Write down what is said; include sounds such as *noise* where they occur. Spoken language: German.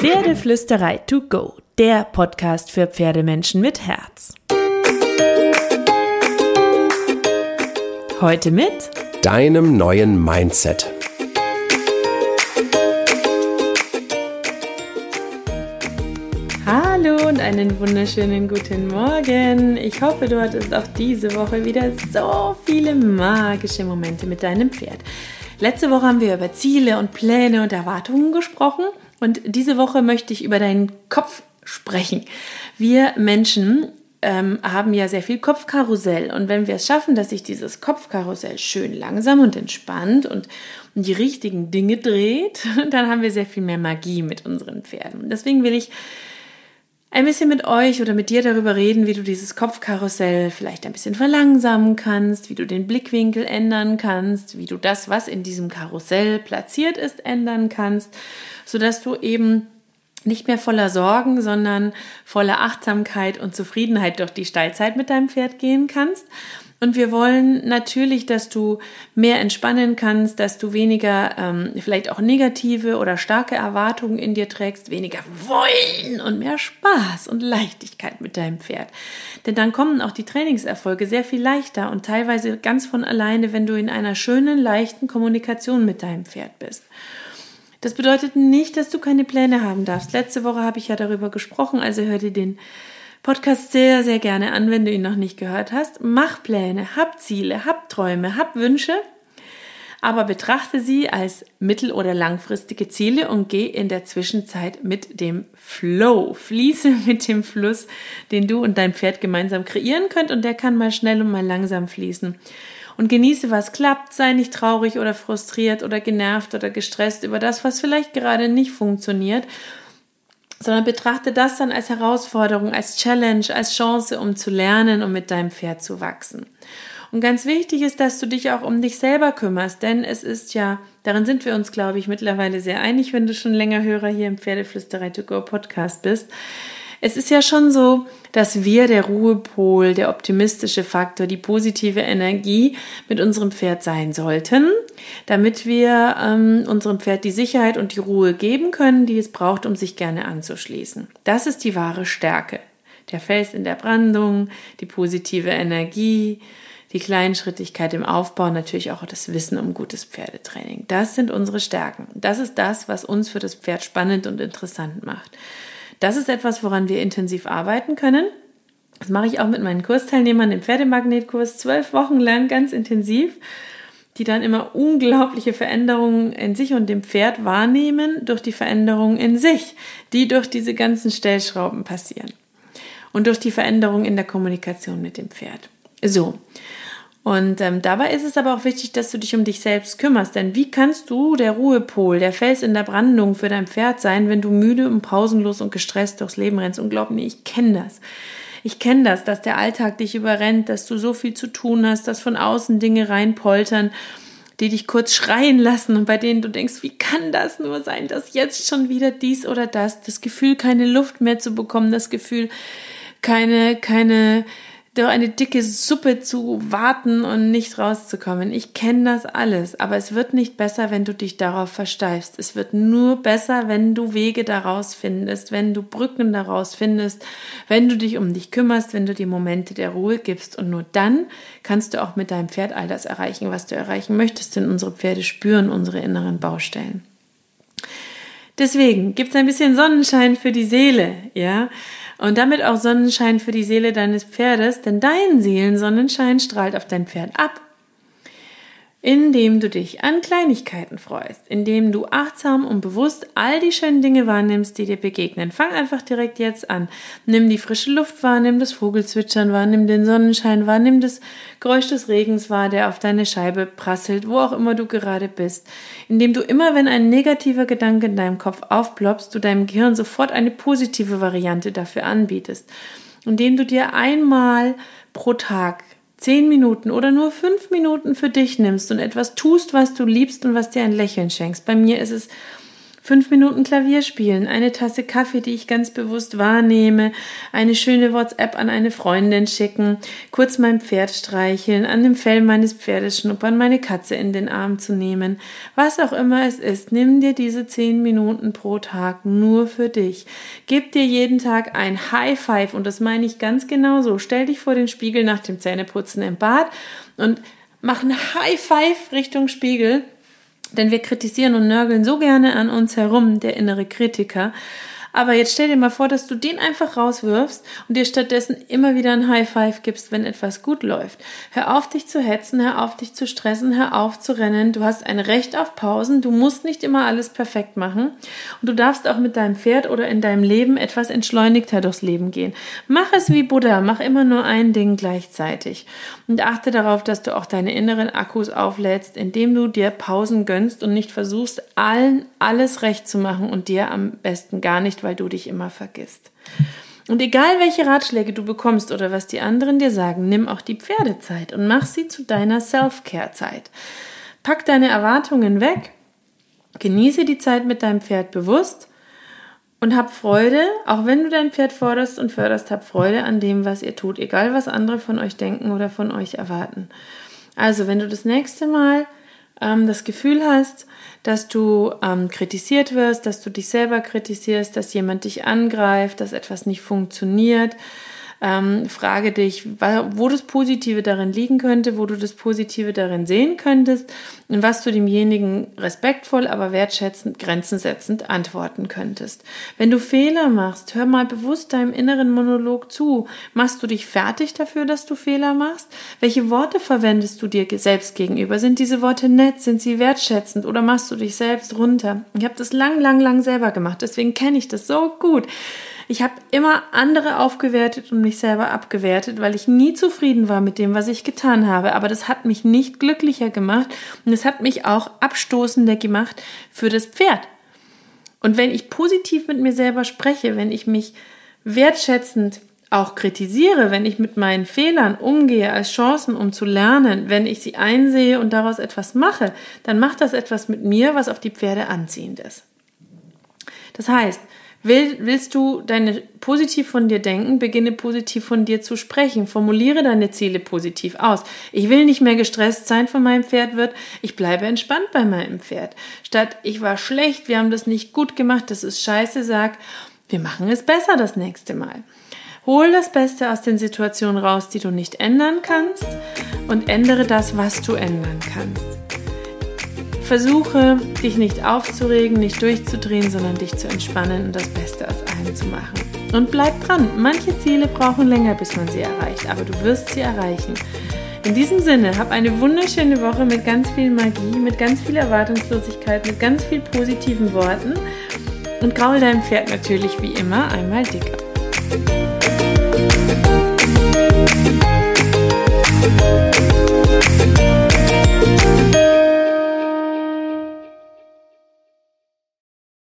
Pferdeflüsterei to go, der Podcast für Pferdemenschen mit Herz. Heute mit deinem neuen Mindset. Hallo und einen wunderschönen guten Morgen. Ich hoffe, du hattest auch diese Woche wieder so viele magische Momente mit deinem Pferd. Letzte Woche haben wir über Ziele und Pläne und Erwartungen gesprochen und diese Woche möchte ich über deinen Kopf sprechen. Wir Menschen ähm, haben ja sehr viel Kopfkarussell und wenn wir es schaffen, dass sich dieses Kopfkarussell schön langsam und entspannt und die richtigen Dinge dreht, *laughs* dann haben wir sehr viel mehr Magie mit unseren Pferden. Deswegen will ich ein bisschen mit euch oder mit dir darüber reden, wie du dieses Kopfkarussell vielleicht ein bisschen verlangsamen kannst, wie du den Blickwinkel ändern kannst, wie du das, was in diesem Karussell platziert ist, ändern kannst, sodass du eben nicht mehr voller Sorgen, sondern voller Achtsamkeit und Zufriedenheit durch die Steilzeit mit deinem Pferd gehen kannst und wir wollen natürlich, dass du mehr entspannen kannst, dass du weniger ähm, vielleicht auch negative oder starke Erwartungen in dir trägst, weniger Wollen und mehr Spaß und Leichtigkeit mit deinem Pferd. Denn dann kommen auch die Trainingserfolge sehr viel leichter und teilweise ganz von alleine, wenn du in einer schönen, leichten Kommunikation mit deinem Pferd bist. Das bedeutet nicht, dass du keine Pläne haben darfst. Letzte Woche habe ich ja darüber gesprochen, also hör dir den Podcast sehr, sehr gerne an, wenn du ihn noch nicht gehört hast. Mach Pläne, hab Ziele, hab Träume, hab Wünsche, aber betrachte sie als mittel- oder langfristige Ziele und geh in der Zwischenzeit mit dem Flow. Fließe *laughs* mit dem Fluss, den du und dein Pferd gemeinsam kreieren könnt und der kann mal schnell und mal langsam fließen. Und genieße, was klappt, sei nicht traurig oder frustriert oder genervt oder gestresst über das, was vielleicht gerade nicht funktioniert sondern betrachte das dann als Herausforderung, als Challenge, als Chance, um zu lernen und mit deinem Pferd zu wachsen. Und ganz wichtig ist, dass du dich auch um dich selber kümmerst, denn es ist ja, darin sind wir uns, glaube ich, mittlerweile sehr einig, wenn du schon länger Hörer hier im Pferdeflüsterei to go Podcast bist. Es ist ja schon so, dass wir der Ruhepol, der optimistische Faktor, die positive Energie mit unserem Pferd sein sollten, damit wir ähm, unserem Pferd die Sicherheit und die Ruhe geben können, die es braucht, um sich gerne anzuschließen. Das ist die wahre Stärke. Der Fels in der Brandung, die positive Energie, die Kleinschrittigkeit im Aufbau, natürlich auch das Wissen um gutes Pferdetraining. Das sind unsere Stärken. Das ist das, was uns für das Pferd spannend und interessant macht. Das ist etwas, woran wir intensiv arbeiten können. Das mache ich auch mit meinen Kursteilnehmern im Pferdemagnetkurs zwölf Wochen lang ganz intensiv, die dann immer unglaubliche Veränderungen in sich und dem Pferd wahrnehmen durch die Veränderungen in sich, die durch diese ganzen Stellschrauben passieren und durch die Veränderung in der Kommunikation mit dem Pferd. So, und ähm, dabei ist es aber auch wichtig, dass du dich um dich selbst kümmerst. Denn wie kannst du der Ruhepol, der Fels in der Brandung für dein Pferd sein, wenn du müde und pausenlos und gestresst durchs Leben rennst? Und glaub mir, ich kenne das. Ich kenne das, dass der Alltag dich überrennt, dass du so viel zu tun hast, dass von außen Dinge reinpoltern, die dich kurz schreien lassen und bei denen du denkst, wie kann das nur sein, dass jetzt schon wieder dies oder das, das Gefühl, keine Luft mehr zu bekommen, das Gefühl, keine, keine, durch eine dicke Suppe zu warten und nicht rauszukommen. Ich kenne das alles, aber es wird nicht besser, wenn du dich darauf versteifst. Es wird nur besser, wenn du Wege daraus findest, wenn du Brücken daraus findest, wenn du dich um dich kümmerst, wenn du die Momente der Ruhe gibst. Und nur dann kannst du auch mit deinem Pferd all das erreichen, was du erreichen möchtest, denn unsere Pferde spüren unsere inneren Baustellen. Deswegen gibt es ein bisschen Sonnenschein für die Seele, ja und damit auch Sonnenschein für die Seele deines Pferdes, denn dein Seelensonnenschein strahlt auf dein Pferd ab indem du dich an Kleinigkeiten freust, indem du achtsam und bewusst all die schönen Dinge wahrnimmst, die dir begegnen. Fang einfach direkt jetzt an. Nimm die frische Luft wahr, nimm das Vogelzwitschern wahr, nimm den Sonnenschein wahr, nimm das Geräusch des Regens wahr, der auf deine Scheibe prasselt, wo auch immer du gerade bist. Indem du immer, wenn ein negativer Gedanke in deinem Kopf aufploppst, du deinem Gehirn sofort eine positive Variante dafür anbietest. Indem du dir einmal pro Tag zehn Minuten oder nur fünf Minuten für dich nimmst und etwas tust, was du liebst und was dir ein Lächeln schenkst. Bei mir ist es Fünf Minuten Klavier spielen, eine Tasse Kaffee, die ich ganz bewusst wahrnehme, eine schöne WhatsApp an eine Freundin schicken, kurz mein Pferd streicheln, an dem Fell meines Pferdes schnuppern, meine Katze in den Arm zu nehmen. Was auch immer es ist, nimm dir diese zehn Minuten pro Tag nur für dich. Gib dir jeden Tag ein High Five und das meine ich ganz genau so. Stell dich vor den Spiegel nach dem Zähneputzen im Bad und mach ein High Five Richtung Spiegel denn wir kritisieren und nörgeln so gerne an uns herum, der innere Kritiker. Aber jetzt stell dir mal vor, dass du den einfach rauswirfst und dir stattdessen immer wieder ein High Five gibst, wenn etwas gut läuft. Hör auf, dich zu hetzen, hör auf, dich zu stressen, hör auf zu rennen. Du hast ein Recht auf Pausen. Du musst nicht immer alles perfekt machen. Und du darfst auch mit deinem Pferd oder in deinem Leben etwas entschleunigter durchs Leben gehen. Mach es wie Buddha. Mach immer nur ein Ding gleichzeitig. Und achte darauf, dass du auch deine inneren Akkus auflädst, indem du dir Pausen gönnst und nicht versuchst, allen alles recht zu machen und dir am besten gar nicht, weil du dich immer vergisst. Und egal welche Ratschläge du bekommst oder was die anderen dir sagen, nimm auch die Pferdezeit und mach sie zu deiner Self-Care-Zeit. Pack deine Erwartungen weg, genieße die Zeit mit deinem Pferd bewusst und hab Freude, auch wenn du dein Pferd forderst und förderst, hab Freude an dem, was ihr tut, egal was andere von euch denken oder von euch erwarten. Also, wenn du das nächste Mal ähm, das Gefühl hast, dass du ähm, kritisiert wirst, dass du dich selber kritisierst, dass jemand dich angreift, dass etwas nicht funktioniert, ähm, frage dich, wo das Positive darin liegen könnte, wo du das Positive darin sehen könntest und was du demjenigen respektvoll, aber wertschätzend, grenzensetzend antworten könntest. Wenn du Fehler machst, hör mal bewusst deinem inneren Monolog zu. Machst du dich fertig dafür, dass du Fehler machst? Welche Worte verwendest du dir selbst gegenüber? Sind diese Worte nett? Sind sie wertschätzend? Oder machst du dich selbst runter? Ich habe das lang, lang, lang selber gemacht, deswegen kenne ich das so gut. Ich habe immer andere aufgewertet und mich selber abgewertet, weil ich nie zufrieden war mit dem, was ich getan habe. Aber das hat mich nicht glücklicher gemacht und es hat mich auch abstoßender gemacht für das Pferd. Und wenn ich positiv mit mir selber spreche, wenn ich mich wertschätzend auch kritisiere, wenn ich mit meinen Fehlern umgehe als Chancen, um zu lernen, wenn ich sie einsehe und daraus etwas mache, dann macht das etwas mit mir, was auf die Pferde anziehend ist. Das heißt, Will, willst du deine positiv von dir denken, beginne positiv von dir zu sprechen. Formuliere deine Ziele positiv aus. Ich will nicht mehr gestresst sein von meinem Pferd wird, ich bleibe entspannt bei meinem Pferd. Statt ich war schlecht, wir haben das nicht gut gemacht, das ist scheiße, sag, wir machen es besser das nächste Mal. Hol das Beste aus den Situationen raus, die du nicht ändern kannst und ändere das, was du ändern kannst. Versuche, dich nicht aufzuregen, nicht durchzudrehen, sondern dich zu entspannen und das Beste aus allem zu machen. Und bleib dran, manche Ziele brauchen länger, bis man sie erreicht, aber du wirst sie erreichen. In diesem Sinne, hab eine wunderschöne Woche mit ganz viel Magie, mit ganz viel Erwartungslosigkeit, mit ganz viel positiven Worten und graul deinem Pferd natürlich wie immer einmal dicker. ab. Thank you.